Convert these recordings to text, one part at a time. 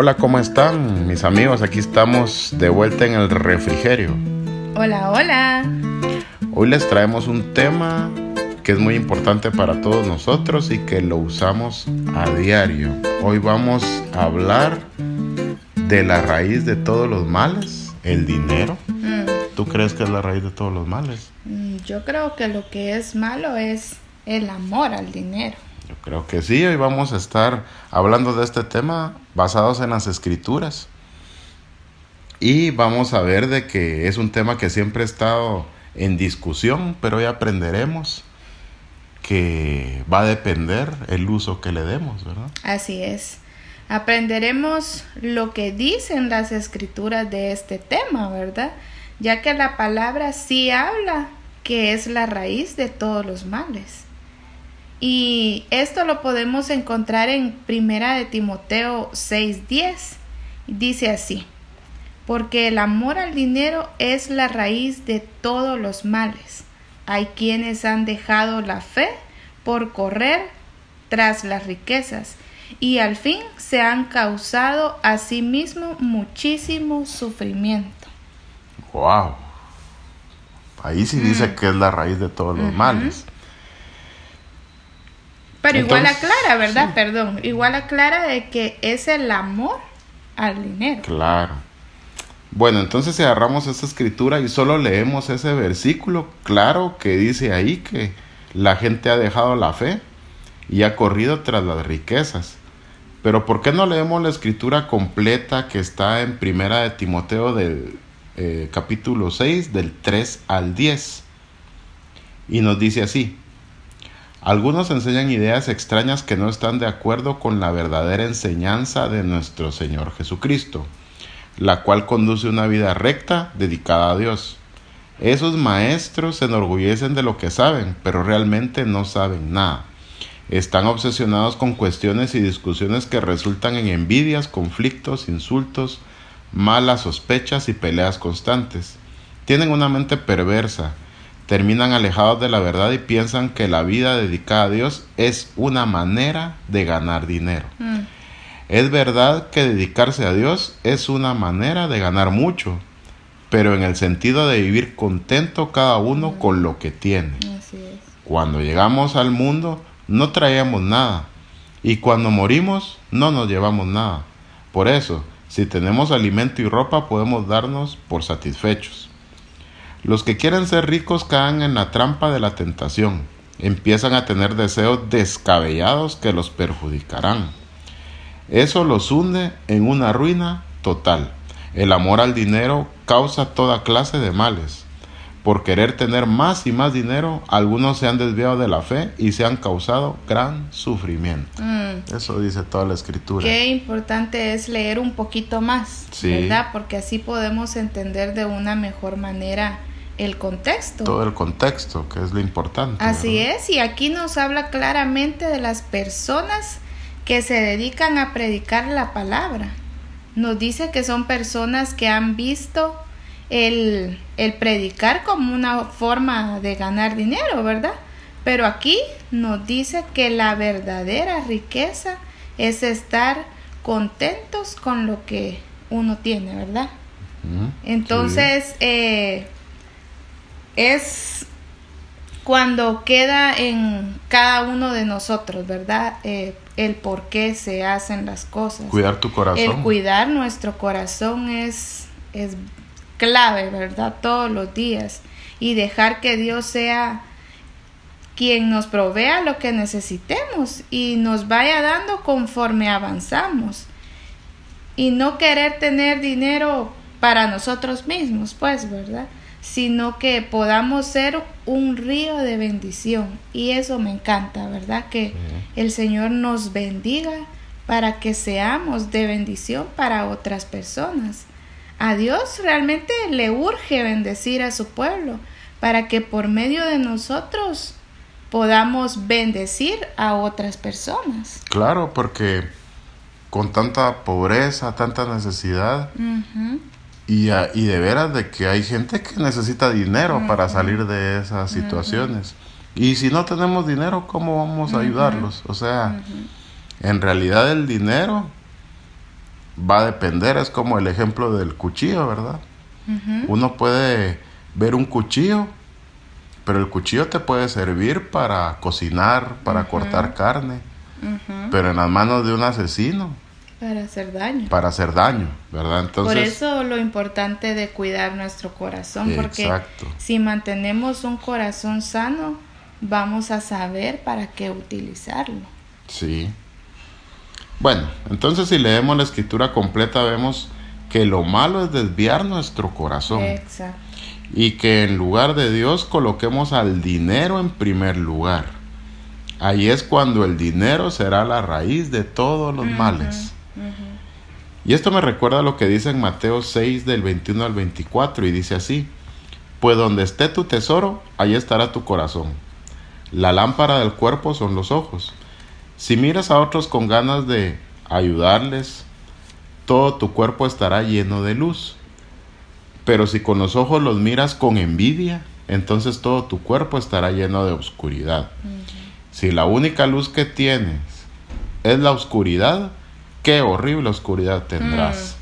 Hola, ¿cómo están mis amigos? Aquí estamos de vuelta en el refrigerio. Hola, hola. Hoy les traemos un tema que es muy importante para todos nosotros y que lo usamos a diario. Hoy vamos a hablar de la raíz de todos los males, el dinero. Mm, ¿Tú crees que es la raíz de todos los males? mm, yo creo que lo que es malo es el amor al dinero. Yo creo que sí, hoy vamos a estar hablando de este tema basados en las escrituras. Y vamos a ver de que es un tema que siempre ha estado en discusión, pero hoy aprenderemos que va a depender el uso que le demos, ¿verdad? Así es. Aprenderemos lo que dicen las escrituras de este tema, ¿verdad? Ya que la palabra sí habla que es la raíz de todos los males. Y esto lo podemos encontrar en Primera de Timoteo 6:10. Dice así: Porque el amor al dinero es la raíz de todos los males. Hay quienes han dejado la fe por correr tras las riquezas y al fin se han causado a sí mismo muchísimo sufrimiento. ¡Wow! Ahí sí dice que es la raíz de todos los males. Pero igual Entonces, aclara, ¿verdad? sí. Perdón, igual aclara de que es el amor al dinero. Claro. Bueno, entonces si agarramos esta escritura y solo leemos ese versículo, claro que dice ahí que la gente ha dejado la fe y ha corrido tras las riquezas. Pero ¿por qué no leemos la escritura completa que está en Primera de Timoteo del eh, capítulo 6, del 3 al 10? Y nos dice así. Algunos enseñan ideas extrañas que no están de acuerdo con la verdadera enseñanza de nuestro Señor Jesucristo, la cual conduce una vida recta dedicada a Dios. Esos maestros se enorgullecen de lo que saben, pero realmente no saben nada. Están obsesionados con cuestiones y discusiones que resultan en envidias, conflictos, insultos, malas sospechas y peleas constantes. Tienen una mente perversa, terminan alejados de la verdad y piensan que la vida dedicada a Dios es una manera de ganar dinero. Mm, Es verdad que dedicarse a Dios es una manera de ganar mucho, pero en el sentido de vivir contento cada uno con lo que tiene. así es. Cuando llegamos al mundo no traíamos nada y cuando morimos no nos llevamos nada. Por eso, si tenemos alimento y ropa podemos darnos por satisfechos. Los que quieren ser ricos caen en la trampa de la tentación. Empiezan a tener deseos descabellados que los perjudicarán. Eso los hunde en una ruina total. El amor al dinero causa toda clase de males. Por querer tener más y más dinero, algunos se han desviado de la fe y se han causado gran sufrimiento. Mm, Eso dice toda la escritura. Qué importante es leer un poquito más, Sí. ¿verdad? Porque así podemos entender de una mejor manera el contexto. Todo el contexto, que es lo importante. Así ¿verdad? es, y aquí nos habla claramente de las personas que se dedican a predicar la palabra. Nos dice que son personas que han visto el, el predicar como una forma de ganar dinero, ¿verdad? Pero aquí nos dice que la verdadera riqueza es estar contentos con lo que uno tiene, ¿verdad? Entonces, eh, es cuando queda en cada uno de nosotros, ¿verdad? Eh, el por qué se hacen las cosas. Cuidar tu corazón. El cuidar nuestro corazón es, es clave, ¿verdad? Todos los días. Y dejar que Dios sea quien nos provea lo que necesitemos y nos vaya dando conforme avanzamos. Y no querer tener dinero para nosotros mismos, pues, ¿verdad? Sino que podamos ser un río de bendición. Y eso me encanta, ¿verdad? Que el Señor nos bendiga para que seamos de bendición para otras personas. A Dios realmente le urge bendecir a su pueblo para que por medio de nosotros podamos bendecir a otras personas. Claro, porque con tanta pobreza, tanta necesidad, y, a- y de veras de que hay gente que necesita dinero para salir de esas situaciones. Y si no tenemos dinero, ¿cómo vamos a ayudarlos? O sea, en realidad el dinero va a depender, es como el ejemplo del cuchillo, ¿verdad? Uno puede ver un cuchillo, pero el cuchillo te puede servir para cocinar, para cortar carne, pero en las manos de un asesino. Para hacer daño. Para hacer daño, ¿verdad? Entonces, Por eso lo importante de cuidar nuestro corazón, porque si mantenemos un corazón sano, vamos a saber para qué utilizarlo. Sí. Bueno, entonces si leemos la escritura completa vemos que lo malo es desviar nuestro corazón. Exacto. Y que en lugar de Dios coloquemos al dinero en primer lugar. Ahí es cuando el dinero será la raíz de todos los males. Y esto me recuerda a lo que dice en Mateo 6 del 21 al 24 y dice así, pues donde esté tu tesoro, ahí estará tu corazón. La lámpara del cuerpo son los ojos. Si miras a otros con ganas de ayudarles, todo tu cuerpo estará lleno de luz. Pero si con los ojos los miras con envidia, entonces todo tu cuerpo estará lleno de oscuridad. Si la única luz que tienes es la oscuridad, qué horrible oscuridad tendrás.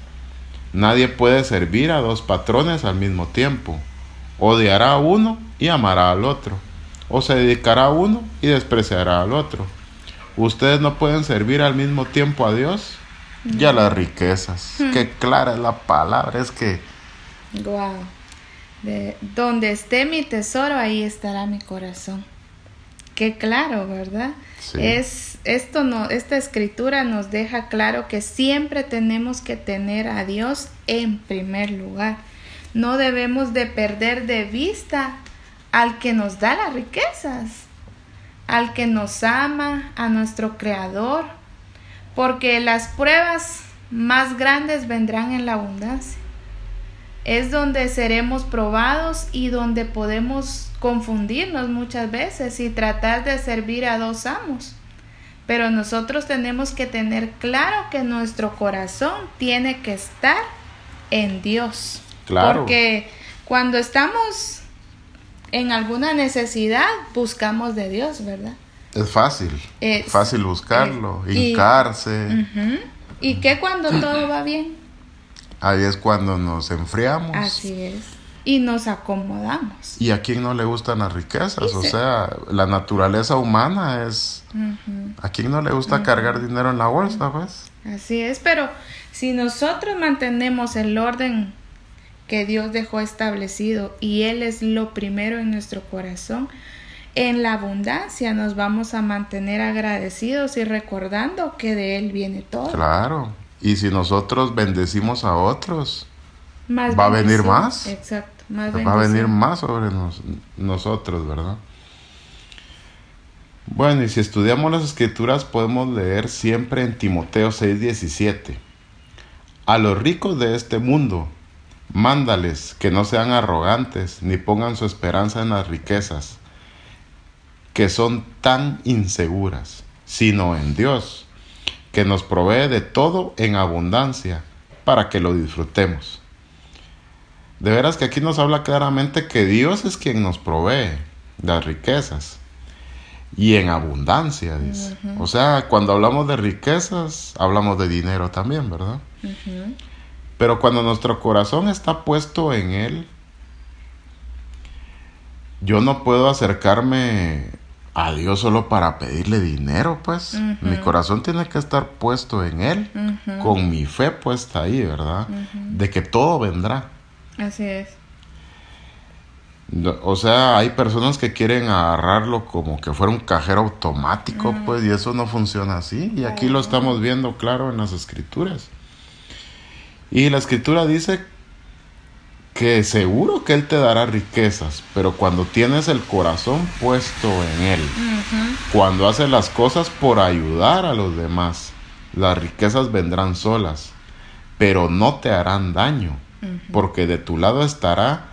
Mm. Nadie puede servir a dos patrones al mismo tiempo. Odiará a uno y amará al otro o se dedicará a uno y despreciará al otro. Ustedes no pueden servir al mismo tiempo a Dios y a las riquezas. Hmm. Qué clara es la palabra, es que... Wow. De donde esté mi tesoro, ahí estará mi corazón. Qué claro, ¿verdad? Es esto no, esta escritura nos deja claro que siempre tenemos que tener a Dios en primer lugar. No debemos de perder de vista al que nos da las riquezas, al que nos ama, a nuestro Creador, porque las pruebas más grandes vendrán en la abundancia. Es donde seremos probados y donde podemos confundirnos muchas veces y tratar de servir a dos amos. Pero nosotros tenemos que tener claro que nuestro corazón tiene que estar en Dios. Claro. Porque cuando estamos en alguna necesidad buscamos de Dios, ¿verdad? Es fácil, es fácil buscarlo, hincarse. ¿Y qué cuando todo va bien? Ahí es cuando nos enfriamos. Así es. Y nos acomodamos. ¿Y a quién no le gustan las riquezas? O sea, la naturaleza humana es... ¿A quién no le gusta cargar dinero en la bolsa, pues? Así es, pero si nosotros mantenemos el orden que Dios dejó establecido y Él es lo primero en nuestro corazón, en la abundancia nos vamos a mantener agradecidos y recordando que de Él viene todo. Claro, y si nosotros bendecimos a otros, va a venir más. Exacto, más va a venir más sobre nosotros, ¿verdad? Bueno, y si estudiamos las escrituras podemos leer siempre en Timoteo 6:17. A los ricos de este mundo Mándales que no sean arrogantes ni pongan su esperanza en las riquezas, que son tan inseguras, sino en Dios, que nos provee de todo en abundancia para que lo disfrutemos. De veras que aquí nos habla claramente que Dios es quien nos provee las riquezas y en abundancia, dice. O sea, cuando hablamos de riquezas, hablamos de dinero también, ¿verdad? Pero cuando nuestro corazón está puesto en Él, yo no puedo acercarme a Dios solo para pedirle dinero, pues. Mi corazón tiene que estar puesto en Él, con mi fe puesta ahí, ¿verdad? De que todo vendrá. Así es. O sea, hay personas que quieren agarrarlo como que fuera un cajero automático, pues, y eso no funciona así. Y aquí lo estamos viendo claro en las escrituras. Y la escritura dice que seguro que Él te dará riquezas, pero cuando tienes el corazón puesto en Él, cuando haces las cosas por ayudar a los demás, las riquezas vendrán solas, pero no te harán daño, porque de tu lado estará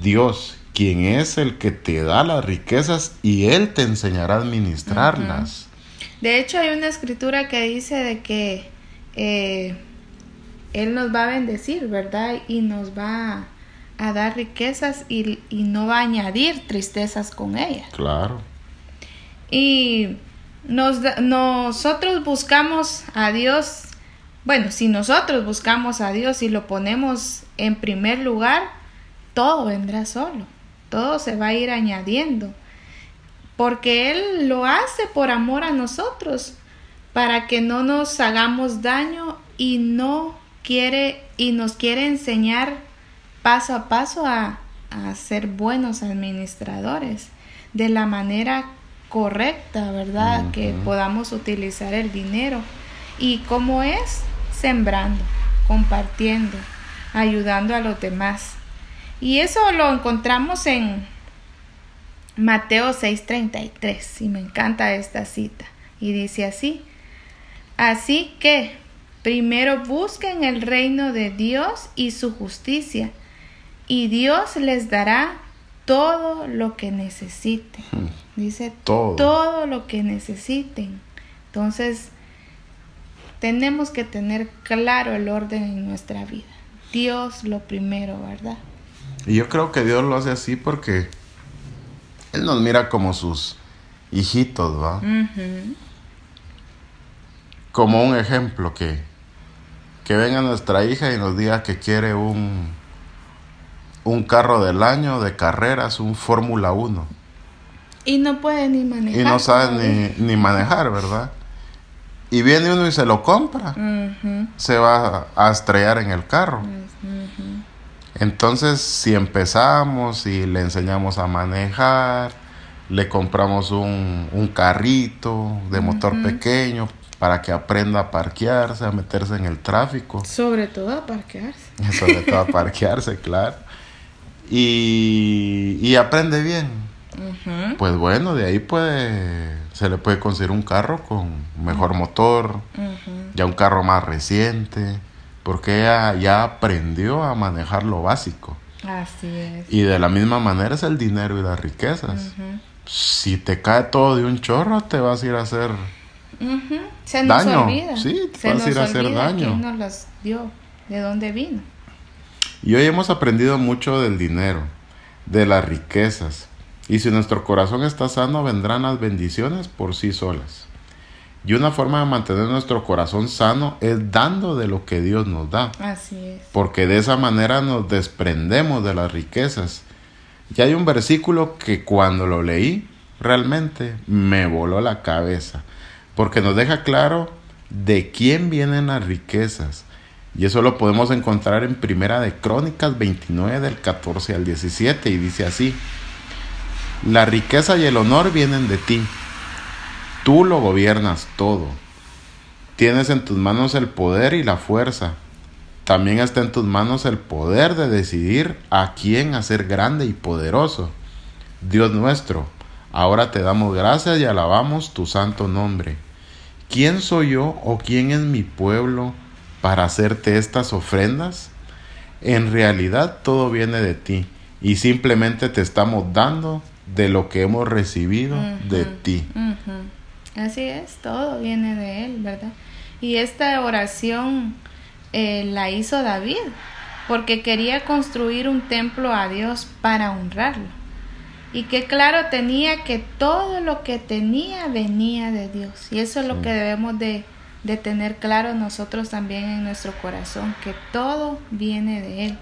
Dios, quien es el que te da las riquezas y Él te enseñará a administrarlas. De hecho, hay una escritura que dice de que... Eh, él nos va a bendecir, ¿verdad? Y nos va a dar riquezas y, no va a añadir tristezas con ellas. Claro. Y nos, nosotros buscamos a Dios bueno, si nosotros buscamos a Dios y lo ponemos en primer lugar, todo vendrá solo, todo se va a ir añadiendo, porque Él lo hace por amor a nosotros, para que no nos hagamos daño y no quiere y nos quiere enseñar paso a paso a, a ser buenos administradores de la manera correcta, ¿verdad? Que podamos utilizar el dinero. ¿Y cómo es? Sembrando, compartiendo, ayudando a los demás. Y eso lo encontramos en Mateo 6:33 y me encanta esta cita. Y dice así, así que primero busquen el reino de Dios y su justicia, y Dios les dará todo lo que necesiten. Hmm. Dice todo. todo lo que necesiten. Entonces, tenemos que tener claro el orden en nuestra vida. Dios lo primero, ¿verdad? Y yo creo que Dios lo hace así porque Él nos mira como sus hijitos, ¿va? Como un ejemplo que, que venga nuestra hija y nos diga que quiere un, un carro del año de carreras, un Fórmula 1. Y no puede ni manejar. Y no sabe ni, ni, manejar, ¿verdad? Y viene uno y se lo compra. Se va a estrellar en el carro. Entonces, si empezamos y le enseñamos a manejar, le compramos un, un carrito de motor pequeño para que aprenda a parquearse, a meterse en el tráfico. Sobre todo a parquearse. Sobre todo a parquearse, claro. Y, y aprende bien. Pues bueno, de ahí puede, se le puede conseguir un carro con mejor motor, ya un carro más reciente porque ella ya aprendió a manejar lo básico. Así es. Y de la misma manera es el dinero y las riquezas. Si te cae todo de un chorro, te vas a ir a hacer Se nos daño. Olvida. Sí, te vas a ir a hacer daño. ¿Quién nos las dio? ¿De dónde vino? Y hoy hemos aprendido mucho del dinero, de las riquezas. Y si nuestro corazón está sano, vendrán las bendiciones por sí solas. Y una forma de mantener nuestro corazón sano es dando de lo que Dios nos da. Así es. Porque de esa manera nos desprendemos de las riquezas. Y hay un versículo que cuando lo leí, realmente me voló la cabeza. Porque nos deja claro de quién vienen las riquezas. Y eso lo podemos encontrar en Primera de Crónicas 29 del 14 al 17 y dice así: La riqueza y el honor vienen de ti Tú lo gobiernas todo. Tienes en tus manos el poder y la fuerza. También está en tus manos el poder de decidir a quién hacer grande y poderoso. Dios nuestro, ahora te damos gracias y alabamos tu santo nombre. ¿Quién soy yo o quién es mi pueblo para hacerte estas ofrendas? En realidad todo viene de ti y simplemente te estamos dando de lo que hemos recibido de ti. Así es, todo viene de Él, ¿verdad? Y esta oración eh, la hizo David porque quería construir un templo a Dios para honrarlo. Y que claro tenía que todo lo que tenía venía de Dios. Y eso es lo que debemos de, de tener claro nosotros también en nuestro corazón, que todo viene de Él.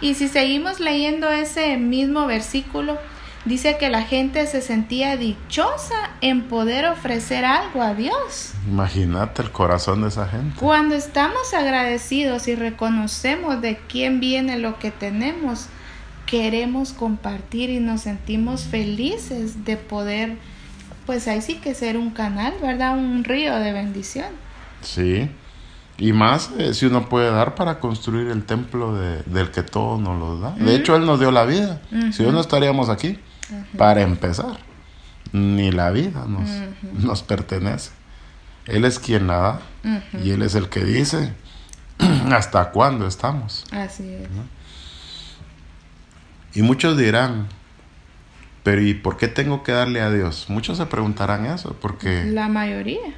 Y si seguimos leyendo ese mismo versículo, Dice que la gente se sentía dichosa en poder ofrecer algo a Dios. Imagínate el corazón de esa gente. Cuando estamos agradecidos y reconocemos de quién viene lo que tenemos, queremos compartir y nos sentimos felices de poder, pues ahí sí que ser un canal, ¿verdad? Un río de bendición. Sí. Y más eh, si uno puede dar para construir el templo de, del que todo nos lo da. De hecho, Él nos dio la vida. Si no, no estaríamos aquí. Para empezar, ni la vida nos, nos pertenece. Él es quien la da y Él es el que dice hasta cuándo estamos. Así es. Y muchos dirán, pero ¿y por qué tengo que darle a Dios? Muchos se preguntarán eso, porque... La mayoría.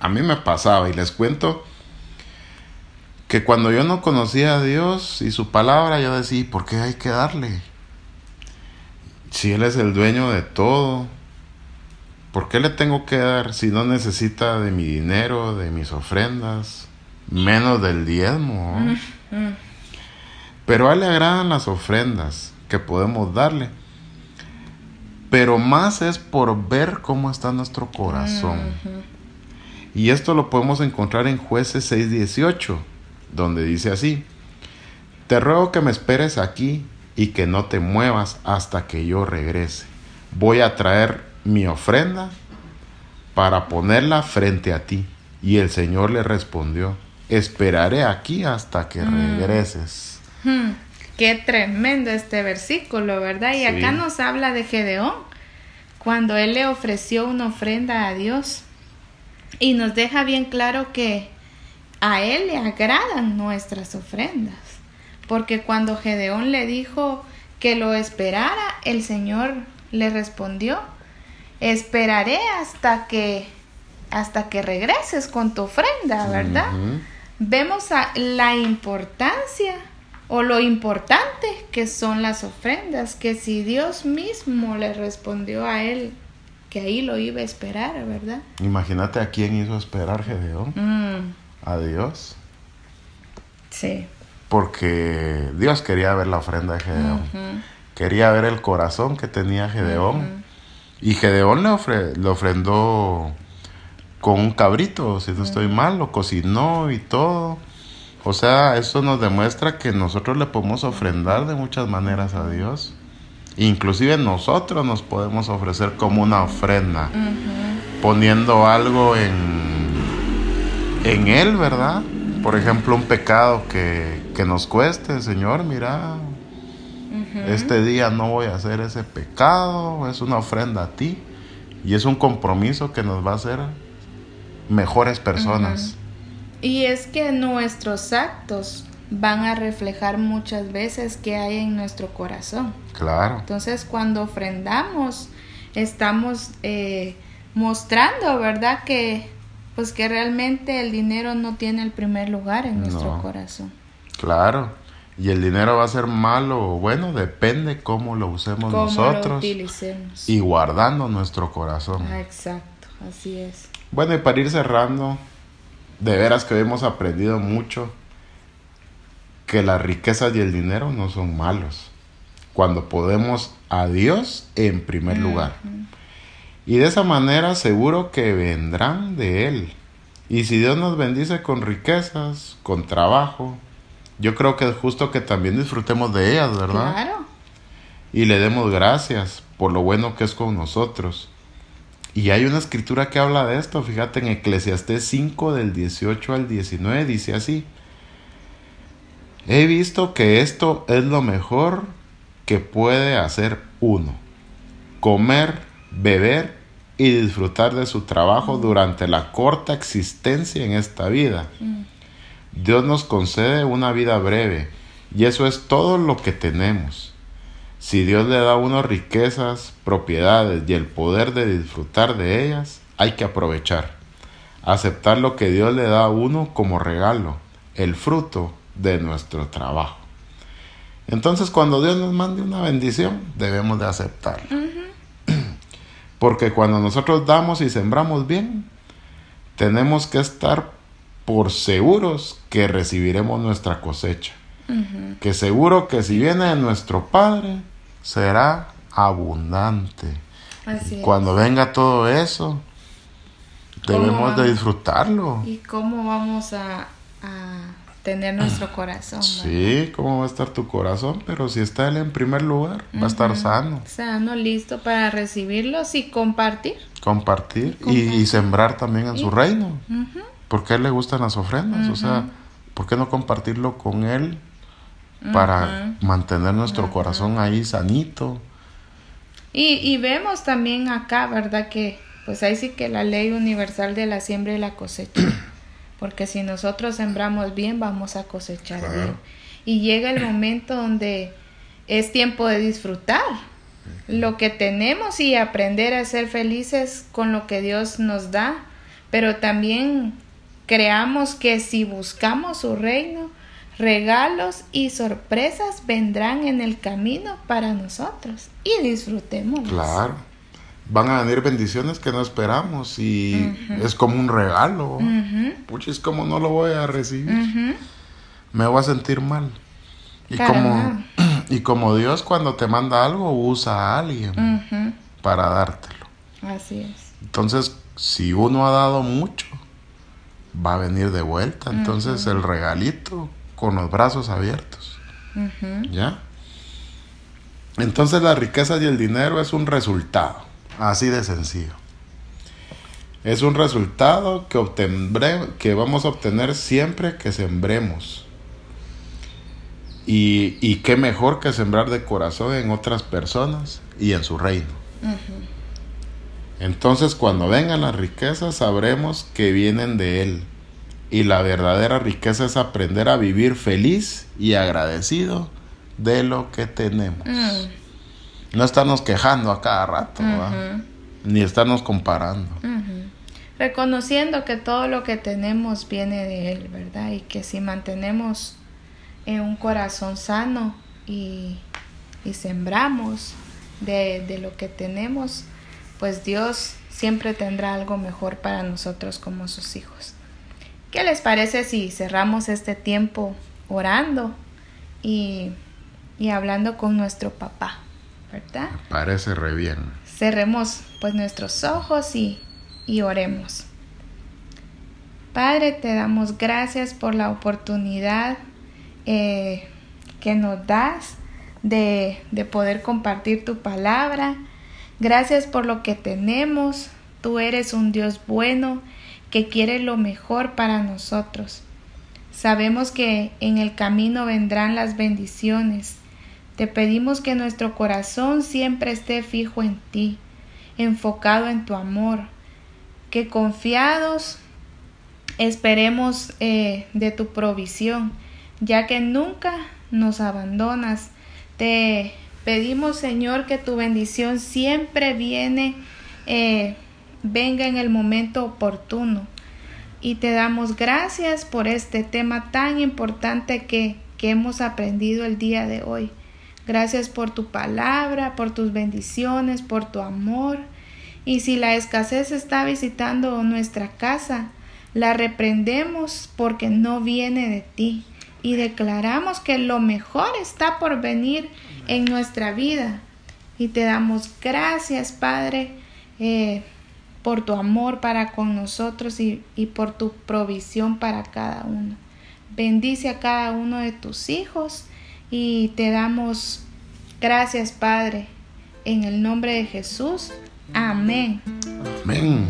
A mí me pasaba y les cuento que cuando yo no conocía a Dios y su palabra, yo decía, ¿por qué hay que darle? Si Él es el dueño de todo, ¿por qué le tengo que dar si no necesita de mi dinero, de mis ofrendas? menos del diezmo. Mm, mm. Pero a él le agradan las ofrendas que podemos darle. Pero más es por ver cómo está nuestro corazón. Y esto lo podemos encontrar en jueces 6:18, donde dice así, Te ruego que me esperes aquí y que no te muevas hasta que yo regrese. Voy a traer mi ofrenda para ponerla frente a ti. Y el Señor le respondió, esperaré aquí hasta que Mm. regreses. Hmm, Qué tremendo este versículo, ¿verdad? Y Sí. acá nos habla de Gedeón, cuando él le ofreció una ofrenda a Dios. Y nos deja bien claro que a él le agradan nuestras ofrendas. Porque cuando Gedeón le dijo que lo esperara, el Señor le respondió, esperaré hasta que hasta que regreses con tu ofrenda, ¿verdad? Vemos a- la importancia o lo importante que son las ofrendas, que si Dios mismo le respondió a él que ahí lo iba a esperar, ¿verdad? Imagínate a quién hizo esperar Gedeón. Mm, A Dios. sí. Porque Dios quería ver la ofrenda de Gedeón. Quería ver el corazón que tenía Gedeón. Y Gedeón le, ofre- le ofrendó con un cabrito, si no estoy mal, lo cocinó y todo. O sea, eso nos demuestra que nosotros le podemos ofrendar de muchas maneras a Dios. Inclusive nosotros nos podemos ofrecer como una ofrenda, poniendo algo en, en Él, ¿verdad? Por ejemplo, un pecado que, que nos cueste, Señor, mira, este día no voy a hacer ese pecado, es una ofrenda a ti y es un compromiso que nos va a hacer mejores personas. Y es que nuestros actos van a reflejar muchas veces qué hay en nuestro corazón. Claro, Entonces, cuando ofrendamos, estamos eh, mostrando, ¿verdad? Que pues que realmente el dinero no tiene el primer lugar en nuestro No. corazón. claro. Y el dinero va a ser malo o bueno, depende cómo lo usemos Cómo lo nosotros utilicemos. y guardando nuestro corazón. Ah, exacto, así es. Bueno, y para ir cerrando, de veras que hemos aprendido mucho que las riquezas y el dinero no son malos. Cuando podemos a Dios en primer lugar. Y de esa manera seguro que vendrán de Él. Y si Dios nos bendice con riquezas, con trabajo, yo creo que es justo que también disfrutemos de ellas, ¿verdad? Claro. y le demos gracias por lo bueno que es con nosotros. Y hay una escritura que habla de esto, fíjate en Eclesiastés 5 del 18 al 19 dice así: He visto que esto es lo mejor que puede hacer uno: comer, beber y disfrutar de su trabajo durante la corta existencia en esta vida. Mm. Dios nos concede una vida breve y eso es todo lo que tenemos. Si Dios le da a uno riquezas, propiedades y el poder de disfrutar de ellas, hay que aprovechar. Aceptar lo que Dios le da a uno como regalo, el fruto de nuestro trabajo. Entonces cuando Dios nos mande una bendición, debemos de aceptarla. Porque cuando nosotros damos y sembramos bien, tenemos que estar por seguros que recibiremos nuestra cosecha. Que seguro que si viene de nuestro Padre, será abundante. Así es. Cuando venga todo eso, debemos de disfrutarlo. ¿Y cómo vamos a, a tener nuestro corazón? Sí, ¿cómo va a estar tu corazón? Pero si está Él en primer lugar, va a estar sano. Sano, listo para recibirlos y compartir. Compartir y, sembrar también en su reino. Porque a Él le gustan las ofrendas. O sea, ¿por qué no compartirlo con Él para mantener nuestro corazón ahí sanito? Y, y vemos también acá, ¿verdad? Que pues ahí sí que la ley universal de la siembra y la cosecha. Porque si nosotros sembramos bien, vamos a cosechar Claro. bien. Y llega el momento donde es tiempo de disfrutar lo que tenemos y aprender a ser felices con lo que Dios nos da. Pero también creamos que si buscamos su reino, regalos y sorpresas vendrán en el camino para nosotros y disfrutemos. Claro. van a venir bendiciones que no esperamos y es como un regalo. Puchis, como no lo voy a recibir? Me voy a sentir mal. Y como, y como Dios cuando te manda algo usa a alguien para dártelo. Así es. Entonces, si uno ha dado mucho, va a venir de vuelta. Entonces, el regalito con los brazos abiertos. ¿Ya? Entonces, la riqueza y el dinero es un resultado. Así de sencillo. Es un resultado que, obtendré, que vamos a obtener siempre que sembremos. Y, y, qué mejor que sembrar de corazón en otras personas y en su reino. Entonces cuando vengan las riquezas sabremos que vienen de Él. Y la verdadera riqueza es aprender a vivir feliz y agradecido de lo que tenemos. Mm. No estarnos quejando a cada rato, ni estarnos comparando. Reconociendo que todo lo que tenemos viene de Él, ¿verdad? Y que si mantenemos en un corazón sano y, sembramos de, de lo que tenemos, pues Dios siempre tendrá algo mejor para nosotros como sus hijos. ¿Qué les parece si cerramos este tiempo orando y, y hablando con nuestro papá? ¿Verdad? parece re bien. Cerremos pues nuestros ojos y, y oremos. Padre, te damos gracias por la oportunidad eh, que nos das de, de poder compartir tu palabra. Gracias por lo que tenemos. Tú eres un Dios bueno que quiere lo mejor para nosotros. Sabemos que en el camino vendrán las bendiciones. Te pedimos que nuestro corazón siempre esté fijo en ti, enfocado en tu amor, que confiados esperemos eh, de tu provisión ya que nunca nos abandonas. Te pedimos, Señor, que tu bendición siempre viene, eh, venga en el momento oportuno. Y te damos gracias por este tema tan importante que, que hemos aprendido el día de hoy. Gracias por tu palabra, por tus bendiciones, por tu amor. Y si la escasez está visitando nuestra casa, la reprendemos porque no viene de ti y declaramos que lo mejor está por venir en nuestra vida. Y te damos gracias, Padre, eh, por tu amor para con nosotros y, y por tu provisión para cada uno. Bendice a cada uno de tus hijos y te damos gracias, Padre, en el nombre de Jesús. Amén. Amén.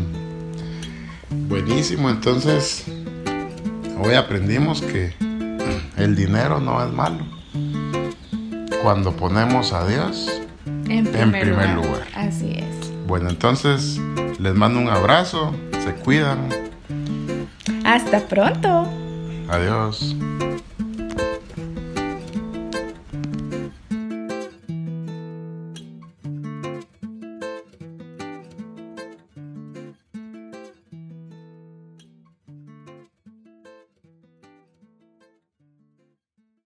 Buenísimo, entonces hoy aprendimos que el dinero no es malo. Cuando ponemos a Dios en primer, lugar. Así es. Bueno, entonces les mando un abrazo, se cuidan. Hasta pronto. Adiós.